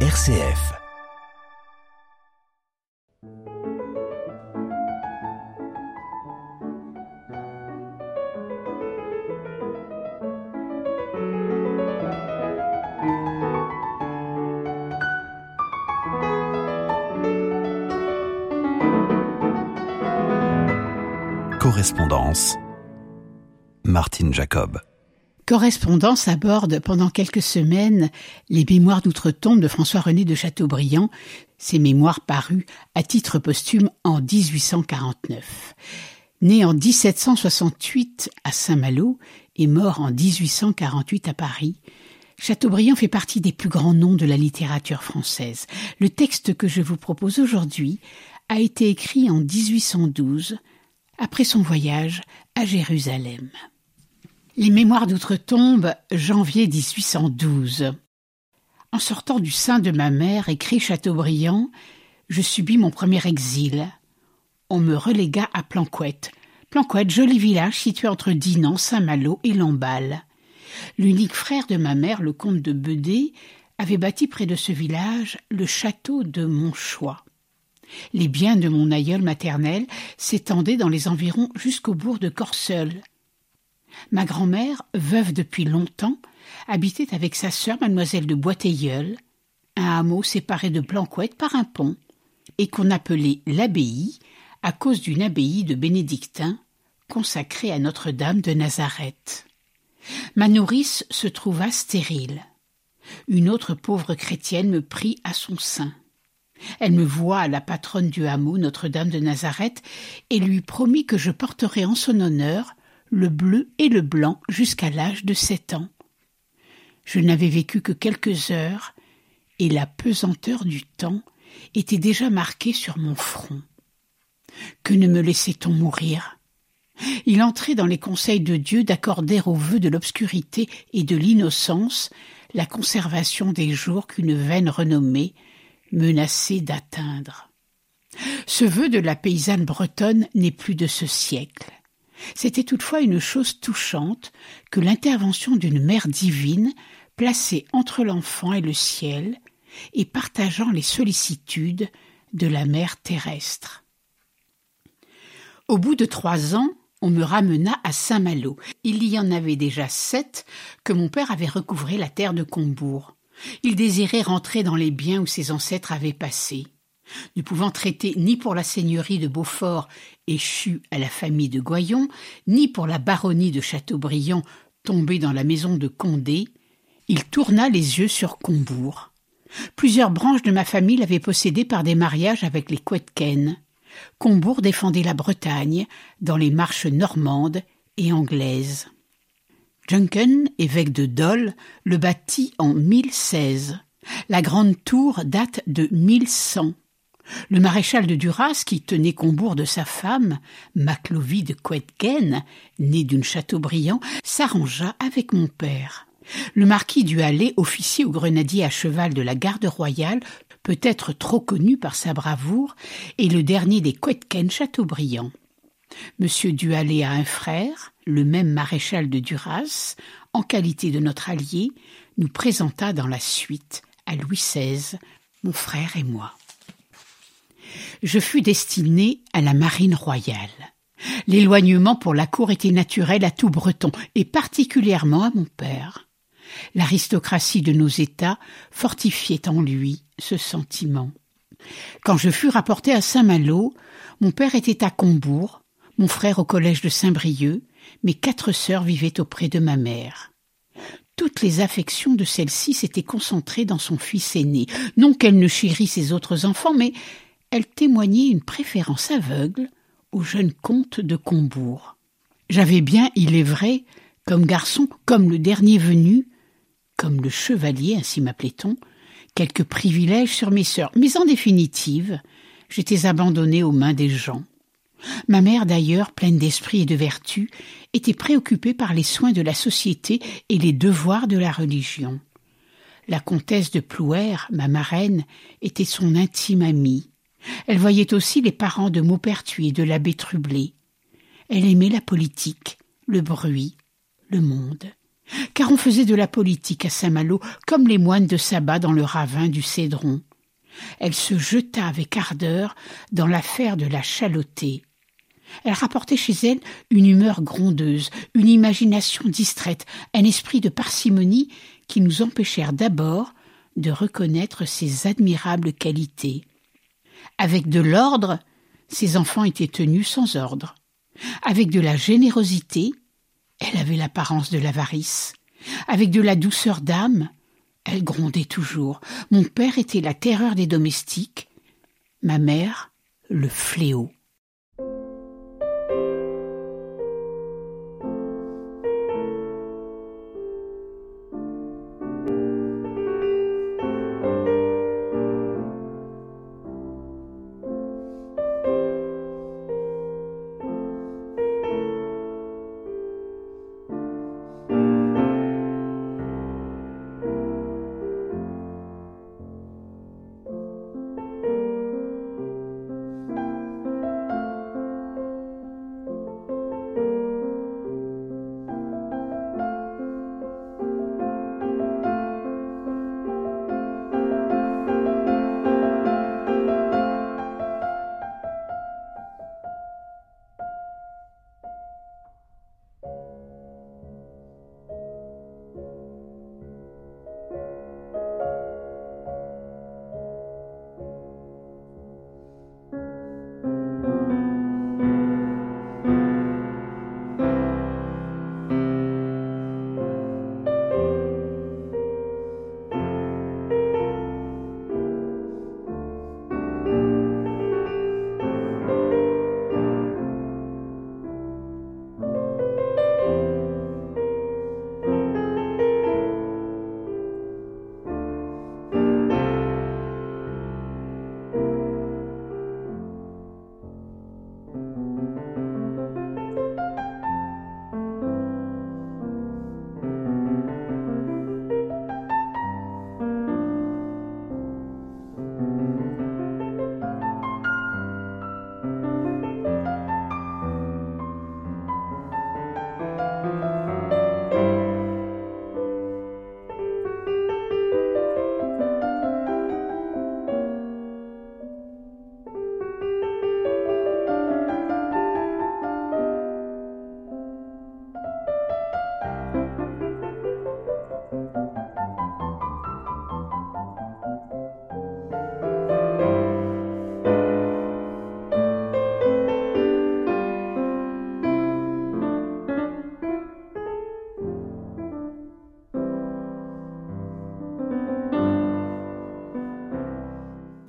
RCF. Correspondance. Martine Jacob. Correspondance aborde pendant quelques semaines les mémoires d'outre-tombe de François-René de Chateaubriand, ces mémoires parus à titre posthume en 1849. Né en 1768 à Saint-Malo et mort en 1848 à Paris, Chateaubriand fait partie des plus grands noms de la littérature française. Le texte que je vous propose aujourd'hui a été écrit en 1812 après son voyage à Jérusalem. Les Mémoires d'outre-tombe, janvier 1812. En sortant du sein de ma mère, écrit Chateaubriand, je subis mon premier exil. On me relégua à Planquette. Planquette, joli village situé entre Dinan, Saint-Malo et Lamballe. L'unique frère de ma mère, le comte de Bedé, avait bâti près de ce village le château de Monchois. Les biens de mon aïeul maternel s'étendaient dans les environs jusqu'au bourg de Corseul. Ma grand-mère, veuve depuis longtemps, habitait avec sa sœur mademoiselle de Boiteilleul, un hameau séparé de Planquette par un pont, et qu'on appelait l'abbaye à cause d'une abbaye de bénédictins consacrée à Notre-Dame de Nazareth. Ma nourrice se trouva stérile. Une autre pauvre chrétienne me prit à son sein. Elle me voit la patronne du hameau Notre-Dame de Nazareth et lui promit que je porterais en son honneur le bleu et le blanc jusqu'à l'âge de sept ans. Je n'avais vécu que quelques heures et la pesanteur du temps était déjà marquée sur mon front. Que ne me laissait-on mourir? Il entrait dans les conseils de Dieu d'accorder aux vœux de l'obscurité et de l'innocence la conservation des jours qu'une veine renommée menacée d'atteindre. Ce vœu de la paysanne bretonne n'est plus de ce siècle. C'était toutefois une chose touchante que l'intervention d'une mère divine placée entre l'enfant et le ciel et partageant les sollicitudes de la mère terrestre. Au bout de trois ans, on me ramena à Saint-Malo. Il y en avait déjà sept que mon père avait recouvré la terre de Combourg. Il désirait rentrer dans les biens où ses ancêtres avaient passé. Ne pouvant traiter ni pour la seigneurie de Beaufort échue à la famille de Goyon, ni pour la baronnie de Châteaubriand tombée dans la maison de Condé, il tourna les yeux sur Combourg. Plusieurs branches de ma famille l'avaient possédé par des mariages avec les Quetken. Combourg défendait la Bretagne dans les marches normandes et anglaises. Junken, évêque de Dole, le bâtit en 1016. La grande tour date de 1100. Le maréchal de Duras, qui tenait Combourg de sa femme, Maclovie de Quetgen, née d'une Chateaubriand, s'arrangea avec mon père. Le marquis du Hallé, officier au grenadier à cheval de la garde royale, peut-être trop connu par sa bravoure, est le dernier des Quetken Chateaubriand. Monsieur Duhallet a un frère, le même maréchal de Duras, en qualité de notre allié, nous présenta dans la suite à Louis XVI, mon frère et moi. Je fus destiné à la marine royale. L'éloignement pour la cour était naturel à tout breton, et particulièrement à mon père. L'aristocratie de nos États fortifiait en lui ce sentiment. Quand je fus rapporté à Saint-Malo, mon père était à Combourg, mon frère au collège de Saint-Brieuc, mes quatre sœurs vivaient auprès de ma mère. Toutes les affections de celle-ci s'étaient concentrées dans son fils aîné. Non qu'elle ne chérît ses autres enfants, mais elle témoignait une préférence aveugle au jeune comte de Combourg. J'avais bien, il est vrai, comme garçon, comme le dernier venu, comme le chevalier, ainsi m'appelait-on, quelques privilèges sur mes sœurs, mais en définitive, j'étais abandonné aux mains des gens. Ma mère, d'ailleurs, pleine d'esprit et de vertu, était préoccupée par les soins de la société et les devoirs de la religion. La comtesse de Plouer, ma marraine, était son intime amie. Elle voyait aussi les parents de Maupertuis et de l'abbé Trublé. Elle aimait la politique, le bruit, le monde. car on faisait de la politique à Saint-Malo comme les moines de sabbat dans le ravin du Cédron. Elle se jeta avec ardeur dans l'affaire de la Chalotée. Elle rapportait chez elle une humeur grondeuse, une imagination distraite, un esprit de parcimonie qui nous empêchèrent d'abord de reconnaître ses admirables qualités. Avec de l'ordre, ses enfants étaient tenus sans ordre. Avec de la générosité, elle avait l'apparence de l'avarice. Avec de la douceur d'âme, elle grondait toujours. Mon père était la terreur des domestiques, ma mère le fléau.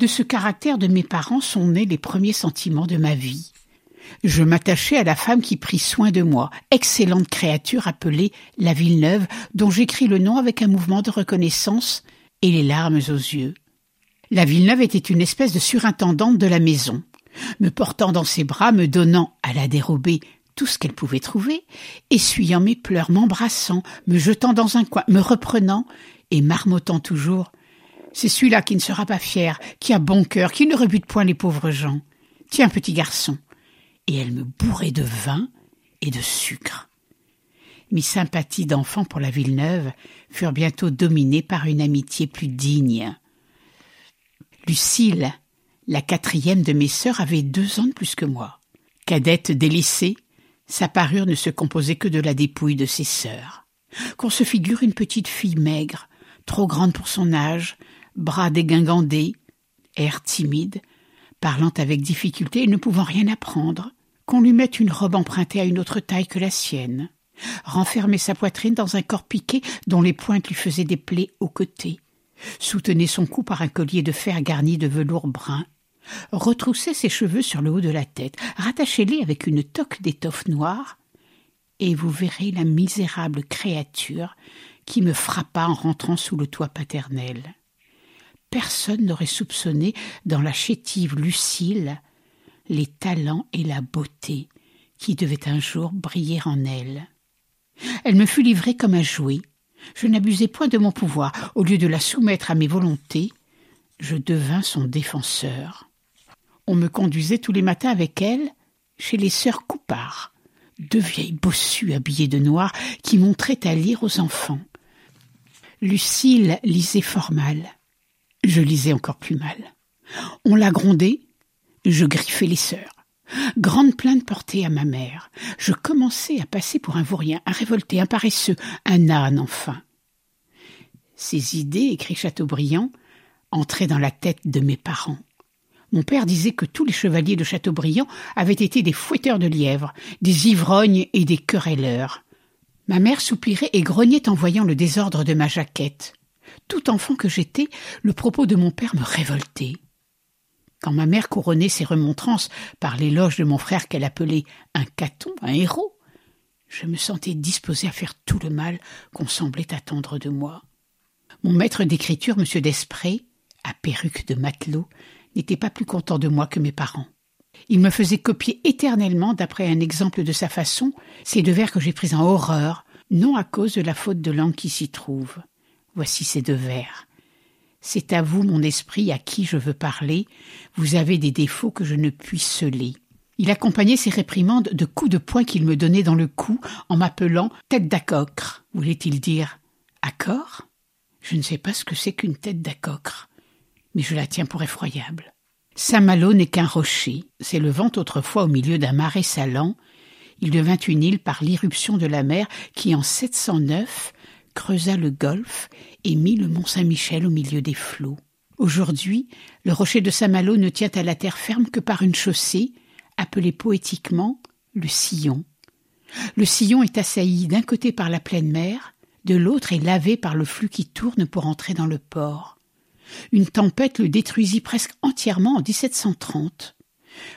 De ce caractère de mes parents sont nés les premiers sentiments de ma vie. Je m'attachai à la femme qui prit soin de moi, excellente créature appelée la Villeneuve, dont j'écris le nom avec un mouvement de reconnaissance et les larmes aux yeux. La Villeneuve était une espèce de surintendante de la maison. Me portant dans ses bras, me donnant à la dérobée tout ce qu'elle pouvait trouver, essuyant mes pleurs, m'embrassant, me jetant dans un coin, me reprenant et marmottant toujours c'est celui-là qui ne sera pas fier, qui a bon cœur, qui ne rebute point les pauvres gens. Tiens, petit garçon. Et elle me bourrait de vin et de sucre. Mes sympathies d'enfant pour la Villeneuve furent bientôt dominées par une amitié plus digne. Lucille, la quatrième de mes sœurs, avait deux ans de plus que moi. Cadette délaissée, sa parure ne se composait que de la dépouille de ses sœurs. Qu'on se figure une petite fille maigre, trop grande pour son âge, bras dégingandés, air timide, parlant avec difficulté et ne pouvant rien apprendre, qu'on lui mette une robe empruntée à une autre taille que la sienne, renfermer sa poitrine dans un corps piqué dont les pointes lui faisaient des plaies aux côtés, soutenait son cou par un collier de fer garni de velours brun, retroussait ses cheveux sur le haut de la tête, rattachez-les avec une toque d'étoffe noire, et vous verrez la misérable créature qui me frappa en rentrant sous le toit paternel personne n'aurait soupçonné dans la chétive Lucille les talents et la beauté qui devaient un jour briller en elle. Elle me fut livrée comme un jouet. Je n'abusai point de mon pouvoir. Au lieu de la soumettre à mes volontés, je devins son défenseur. On me conduisait tous les matins avec elle chez les sœurs Coupard, deux vieilles bossues habillées de noir qui montraient à lire aux enfants. Lucille lisait fort mal. Je lisais encore plus mal. On l'a grondé, je griffais les sœurs. Grande plainte portée à ma mère. Je commençais à passer pour un vaurien, un révolté, un paresseux, un âne enfin. Ces idées, écrit Chateaubriand, entraient dans la tête de mes parents. Mon père disait que tous les chevaliers de Chateaubriand avaient été des fouetteurs de lièvres, des ivrognes et des querelleurs. Ma mère soupirait et grognait en voyant le désordre de ma jaquette. Tout enfant que j'étais, le propos de mon père me révoltait. Quand ma mère couronnait ses remontrances par l'éloge de mon frère qu'elle appelait un caton, un héros, je me sentais disposé à faire tout le mal qu'on semblait attendre de moi. Mon maître d'écriture, M. Desprez, à perruque de matelot, n'était pas plus content de moi que mes parents. Il me faisait copier éternellement, d'après un exemple de sa façon, ces deux vers que j'ai pris en horreur, non à cause de la faute de langue qui s'y trouve. Voici ces deux vers. C'est à vous, mon esprit, à qui je veux parler. Vous avez des défauts que je ne puis sceller. Il accompagnait ses réprimandes de coups de poing qu'il me donnait dans le cou en m'appelant tête d'acocre. Voulait-il dire accord? Je ne sais pas ce que c'est qu'une tête d'acocre, mais je la tiens pour effroyable. Saint-Malo n'est qu'un rocher, s'élevant autrefois au milieu d'un marais salant. Il devint une île par l'irruption de la mer qui, en 709, creusa le golfe et mit le mont Saint-Michel au milieu des flots. Aujourd'hui, le rocher de Saint-Malo ne tient à la terre ferme que par une chaussée, appelée poétiquement le sillon. Le sillon est assailli d'un côté par la pleine mer, de l'autre est lavé par le flux qui tourne pour entrer dans le port. Une tempête le détruisit presque entièrement en 1730.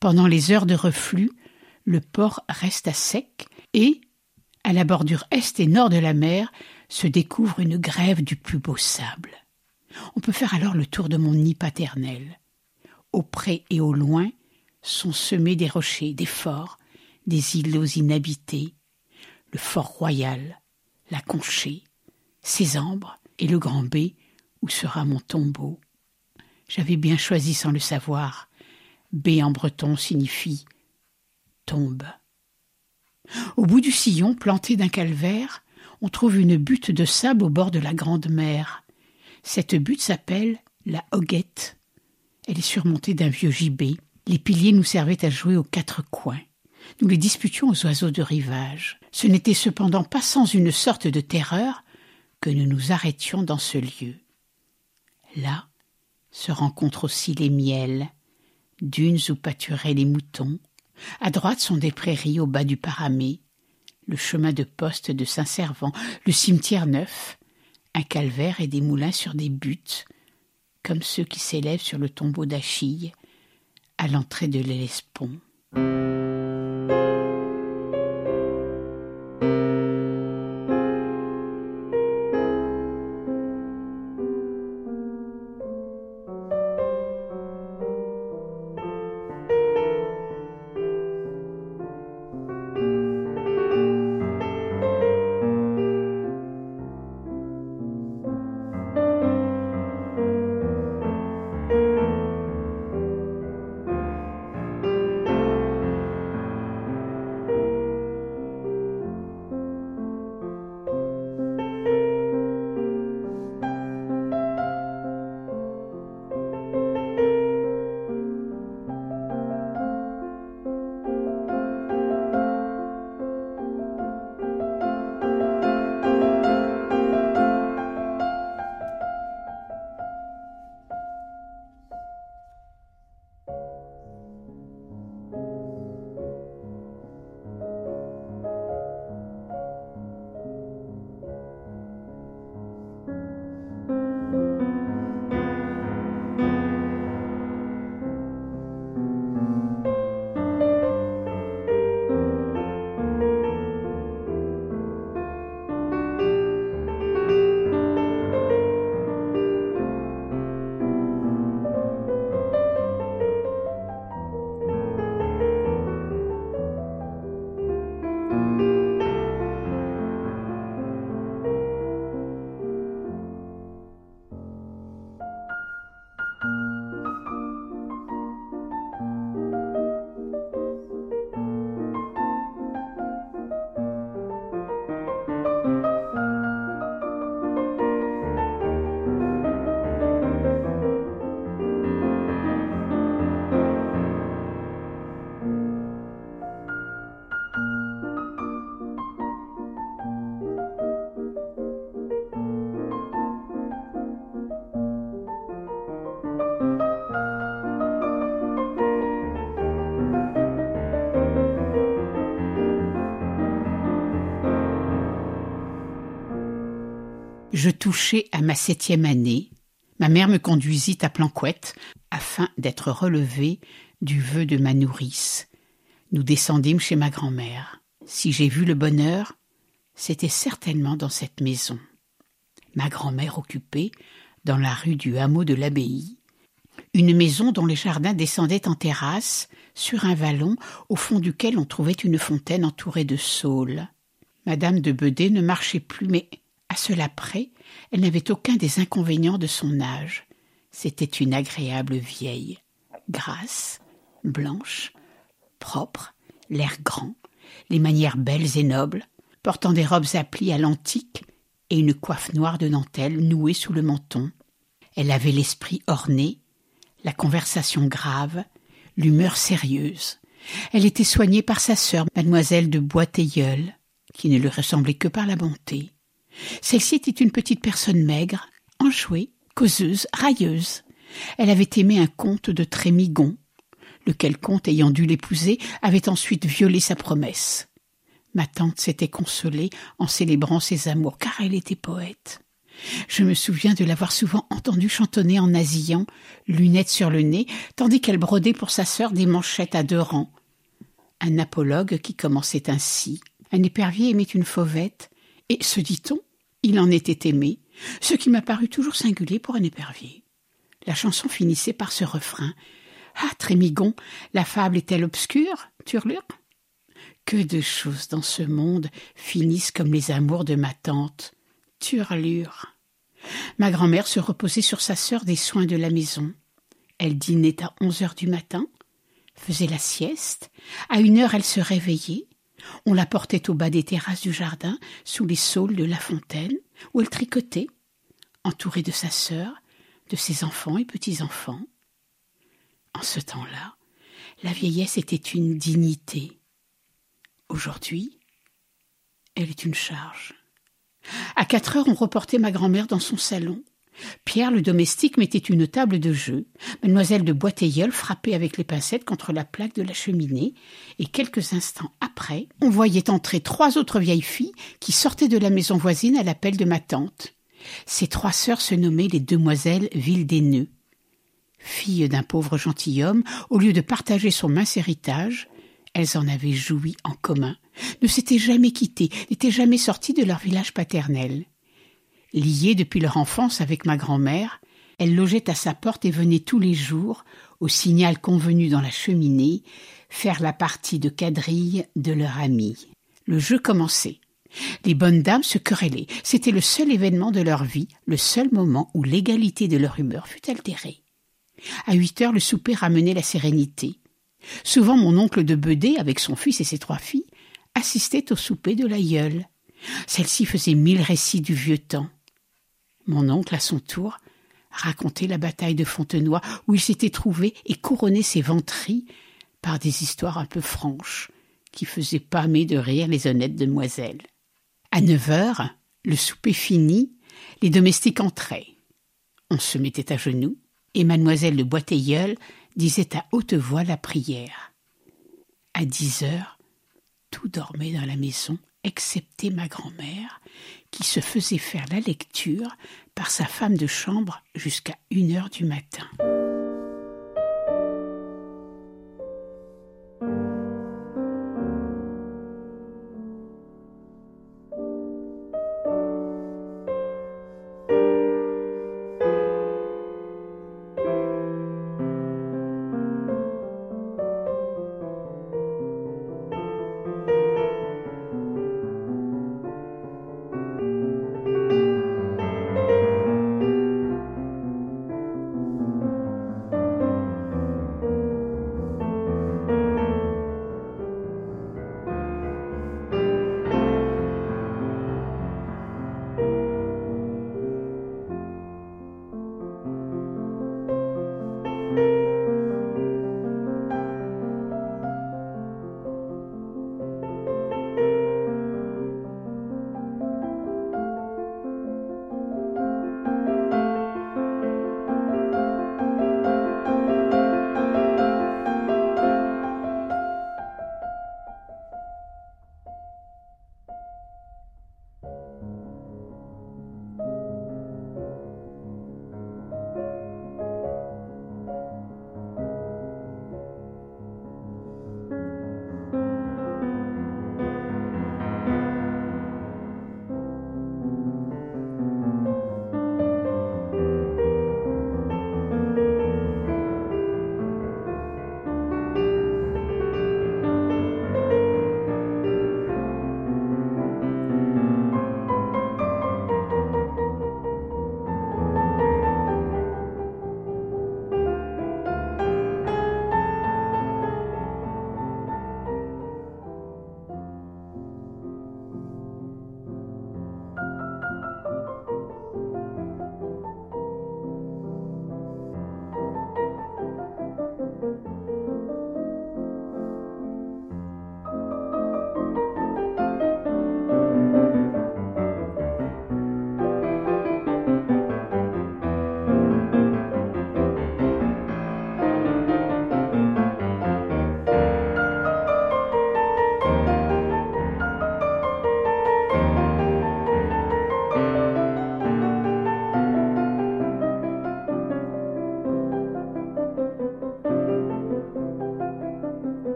Pendant les heures de reflux, le port reste à sec et, à la bordure est et nord de la mer, se découvre une grève du plus beau sable. On peut faire alors le tour de mon nid paternel. Au près et au loin sont semés des rochers, des forts, des îlots inhabités, le fort royal, la conchée, ses ambres et le grand B où sera mon tombeau. J'avais bien choisi sans le savoir. B en breton signifie tombe. Au bout du sillon, planté d'un calvaire, on trouve une butte de sable au bord de la grande mer. Cette butte s'appelle la Hoguette. Elle est surmontée d'un vieux gibet. Les piliers nous servaient à jouer aux quatre coins. Nous les disputions aux oiseaux de rivage. Ce n'était cependant pas sans une sorte de terreur que nous nous arrêtions dans ce lieu. Là se rencontrent aussi les miels, dunes où pâturaient les moutons. À droite sont des prairies au bas du paramé, le chemin de poste de Saint-Servant, le cimetière neuf, un calvaire et des moulins sur des buttes, comme ceux qui s'élèvent sur le tombeau d'Achille, à l'entrée de l'Hellespont. Je touchais à ma septième année. Ma mère me conduisit à Planquette afin d'être relevée du vœu de ma nourrice. Nous descendîmes chez ma grand-mère. Si j'ai vu le bonheur, c'était certainement dans cette maison. Ma grand-mère occupait, dans la rue du hameau de l'abbaye, une maison dont les jardins descendaient en terrasse sur un vallon au fond duquel on trouvait une fontaine entourée de saules. Madame de Bedet ne marchait plus, mais à cela près, elle n'avait aucun des inconvénients de son âge. C'était une agréable vieille, grasse, blanche, propre, l'air grand, les manières belles et nobles, portant des robes à plis à l'antique et une coiffe noire de dentelle nouée sous le menton. Elle avait l'esprit orné, la conversation grave, l'humeur sérieuse. Elle était soignée par sa sœur, mademoiselle de Boiteilleul, qui ne lui ressemblait que par la bonté. Celle-ci était une petite personne maigre, enjouée, causeuse, railleuse. Elle avait aimé un comte de Trémigon, lequel comte, ayant dû l'épouser, avait ensuite violé sa promesse. Ma tante s'était consolée en célébrant ses amours, car elle était poète. Je me souviens de l'avoir souvent entendue chantonner en nasillant, lunettes sur le nez, tandis qu'elle brodait pour sa sœur des manchettes à deux rangs. Un apologue qui commençait ainsi. Un épervier aimait une fauvette, et, se dit-on, il en était aimé, ce qui m'a paru toujours singulier pour un épervier. La chanson finissait par ce refrain. Ah, Trémigon, la fable est-elle obscure, turlure? Que de choses dans ce monde finissent comme les amours de ma tante. Turlure. Ma grand-mère se reposait sur sa sœur des soins de la maison. Elle dînait à onze heures du matin, faisait la sieste, à une heure elle se réveillait, on la portait au bas des terrasses du jardin, sous les saules de la fontaine, où elle tricotait, entourée de sa sœur, de ses enfants et petits-enfants. En ce temps-là, la vieillesse était une dignité. Aujourd'hui, elle est une charge. À quatre heures, on reportait ma grand-mère dans son salon. Pierre, le domestique, mettait une table de jeu. Mademoiselle de Boiteilleul frappait avec les pincettes contre la plaque de la cheminée, et quelques instants après, on voyait entrer trois autres vieilles filles qui sortaient de la maison voisine à l'appel de ma tante. Ces trois sœurs se nommaient les demoiselles Ville-des-Nœuds. Filles d'un pauvre gentilhomme, au lieu de partager son mince héritage, elles en avaient joui en commun, ne s'étaient jamais quittées, n'étaient jamais sorties de leur village paternel. Liées depuis leur enfance avec ma grand-mère, elles logeaient à sa porte et venaient tous les jours, au signal convenu dans la cheminée, faire la partie de quadrille de leur amie. Le jeu commençait. Les bonnes dames se querellaient. C'était le seul événement de leur vie, le seul moment où l'égalité de leur humeur fut altérée. À huit heures, le souper ramenait la sérénité. Souvent, mon oncle de Bedet, avec son fils et ses trois filles, assistait au souper de l'aïeul. Celle-ci faisait mille récits du vieux temps. Mon oncle, à son tour, racontait la bataille de Fontenoy, où il s'était trouvé et couronné ses ventries par des histoires un peu franches, qui faisaient pâmer de rire les honnêtes demoiselles. À neuf heures, le souper fini, les domestiques entraient. On se mettait à genoux, et mademoiselle de Boiteilleul disait à haute voix la prière. À dix heures, tout dormait dans la maison, excepté ma grand-mère, qui se faisait faire la lecture par sa femme de chambre jusqu'à une heure du matin.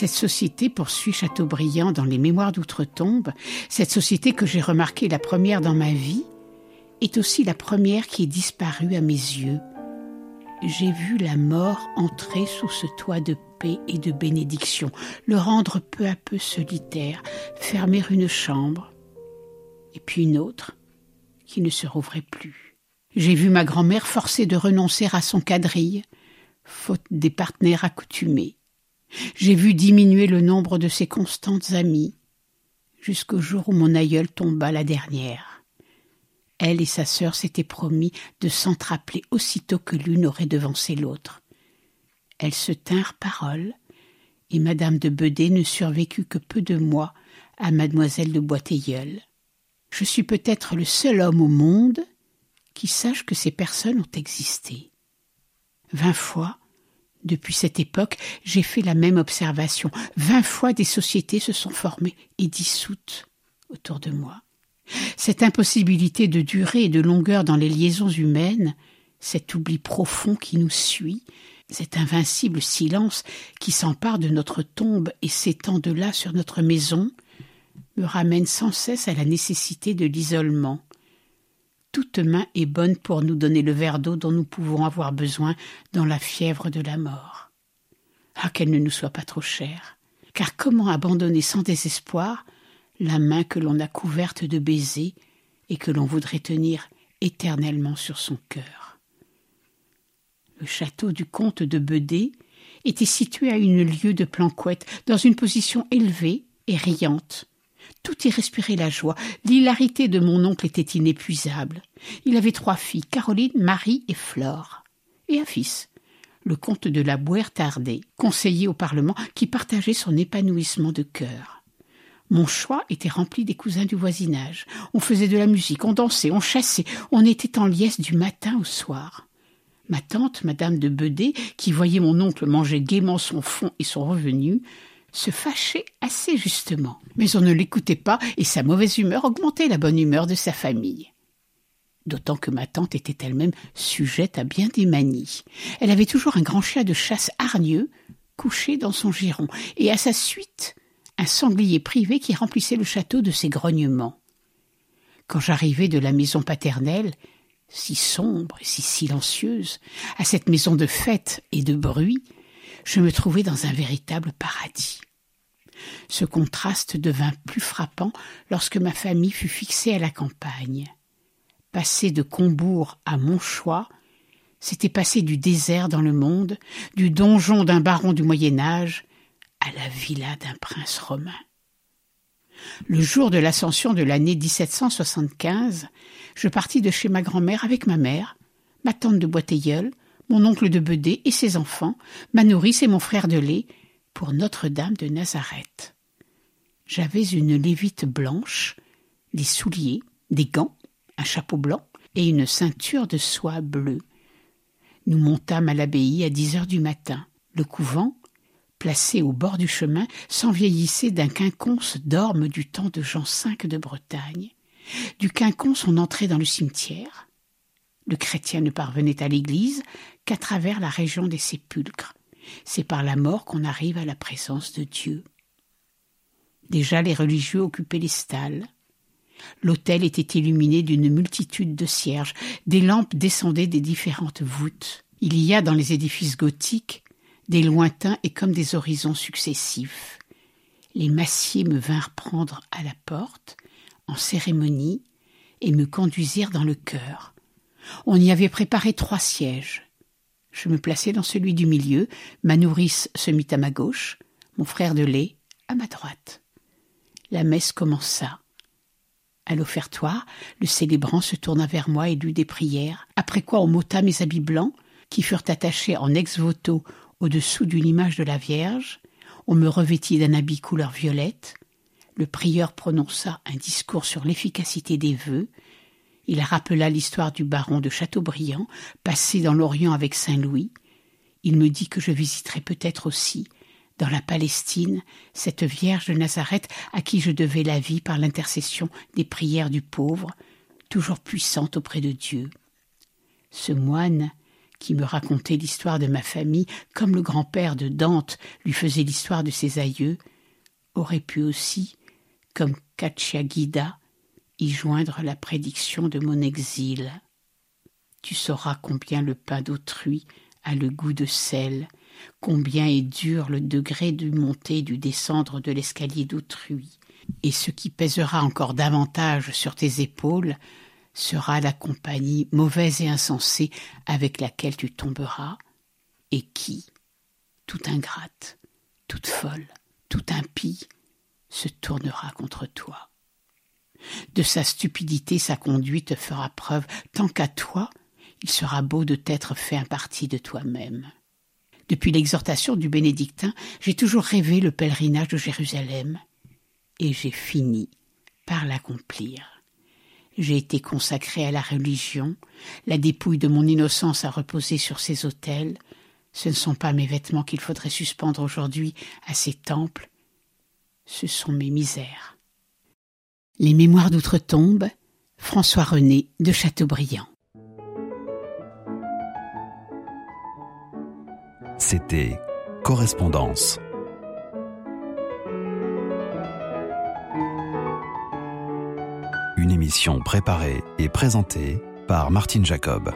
Cette société, poursuit Chateaubriand dans les Mémoires d'outre-tombe, cette société que j'ai remarquée la première dans ma vie, est aussi la première qui est disparue à mes yeux. J'ai vu la mort entrer sous ce toit de paix et de bénédiction, le rendre peu à peu solitaire, fermer une chambre, et puis une autre, qui ne se rouvrait plus. J'ai vu ma grand-mère forcée de renoncer à son quadrille, faute des partenaires accoutumés. J'ai vu diminuer le nombre de ses constantes amies, jusqu'au jour où mon aïeul tomba la dernière. Elle et sa sœur s'étaient promis de s'entrappeler aussitôt que l'une aurait devancé l'autre. Elles se tinrent parole, et madame de Bedé ne survécut que peu de mois à mademoiselle de Boiteilleul. Je suis peut-être le seul homme au monde qui sache que ces personnes ont existé. Vingt fois, depuis cette époque, j'ai fait la même observation. Vingt fois des sociétés se sont formées et dissoutes autour de moi. Cette impossibilité de durée et de longueur dans les liaisons humaines, cet oubli profond qui nous suit, cet invincible silence qui s'empare de notre tombe et s'étend de là sur notre maison, me ramène sans cesse à la nécessité de l'isolement. Toute main est bonne pour nous donner le verre d'eau dont nous pouvons avoir besoin dans la fièvre de la mort. Ah, qu'elle ne nous soit pas trop chère, car comment abandonner sans désespoir la main que l'on a couverte de baisers et que l'on voudrait tenir éternellement sur son cœur? Le château du comte de Bedé était situé à une lieue de Planquette, dans une position élevée et riante, tout y respirait la joie. L'hilarité de mon oncle était inépuisable. Il avait trois filles, Caroline, Marie et Flore. Et un fils, le comte de la Bouère-Tardé, conseiller au Parlement, qui partageait son épanouissement de cœur. Mon choix était rempli des cousins du voisinage. On faisait de la musique, on dansait, on chassait, on était en liesse du matin au soir. Ma tante, madame de Bedé, qui voyait mon oncle manger gaiement son fond et son revenu, se fâchait assez justement. Mais on ne l'écoutait pas et sa mauvaise humeur augmentait la bonne humeur de sa famille. D'autant que ma tante était elle-même sujette à bien des manies. Elle avait toujours un grand chien de chasse hargneux couché dans son giron, et à sa suite un sanglier privé qui remplissait le château de ses grognements. Quand j'arrivais de la maison paternelle, si sombre et si silencieuse, à cette maison de fête et de bruit, je me trouvais dans un véritable paradis. Ce contraste devint plus frappant lorsque ma famille fut fixée à la campagne. Passer de Combourg à Montchoix, c'était passer du désert dans le monde, du donjon d'un baron du Moyen Âge à la villa d'un prince romain. Le jour de l'ascension de l'année 1775, je partis de chez ma grand-mère avec ma mère, ma tante de Boiteilleul, mon oncle de Bedé et ses enfants, ma nourrice et mon frère de lait, pour Notre-Dame de Nazareth. J'avais une lévite blanche, des souliers, des gants, un chapeau blanc et une ceinture de soie bleue. Nous montâmes à l'abbaye à dix heures du matin. Le couvent, placé au bord du chemin, s'envieillissait d'un quinconce d'orme du temps de Jean V de Bretagne. Du quinconce, on entrait dans le cimetière. Le chrétien ne parvenait à l'église qu'à travers la région des sépulcres. C'est par la mort qu'on arrive à la présence de Dieu. Déjà les religieux occupaient les stalles. L'autel était illuminé d'une multitude de cierges, des lampes descendaient des différentes voûtes. Il y a dans les édifices gothiques des lointains et comme des horizons successifs. Les massiers me vinrent prendre à la porte, en cérémonie, et me conduisirent dans le chœur. On y avait préparé trois sièges. Je me plaçai dans celui du milieu, ma nourrice se mit à ma gauche, mon frère de lait à ma droite. La messe commença. À l'offertoire, le célébrant se tourna vers moi et lut des prières, après quoi on m'ôta mes habits blancs, qui furent attachés en ex-voto au-dessous d'une image de la Vierge, on me revêtit d'un habit couleur violette, le prieur prononça un discours sur l'efficacité des vœux, il rappela l'histoire du baron de Chateaubriand, passé dans l'Orient avec Saint Louis. Il me dit que je visiterai peut-être aussi, dans la Palestine, cette Vierge de Nazareth à qui je devais la vie par l'intercession des prières du pauvre, toujours puissante auprès de Dieu. Ce moine, qui me racontait l'histoire de ma famille comme le grand-père de Dante lui faisait l'histoire de ses aïeux, aurait pu aussi, comme Cacciaguida, y joindre la prédiction de mon exil. Tu sauras combien le pain d'autrui a le goût de sel, combien est dur le degré du monter et du descendre de l'escalier d'autrui, et ce qui pèsera encore davantage sur tes épaules sera la compagnie mauvaise et insensée avec laquelle tu tomberas, et qui, toute ingrate, toute folle, toute impie, se tournera contre toi. De sa stupidité sa conduite fera preuve, tant qu'à toi, il sera beau de t'être fait un parti de toi-même. Depuis l'exhortation du bénédictin, j'ai toujours rêvé le pèlerinage de Jérusalem, et j'ai fini par l'accomplir. J'ai été consacré à la religion, la dépouille de mon innocence a reposé sur ces autels, ce ne sont pas mes vêtements qu'il faudrait suspendre aujourd'hui à ces temples, ce sont mes misères. Les Mémoires d'outre-tombe, François René de Chateaubriand. C'était Correspondance. Une émission préparée et présentée par Martine Jacob.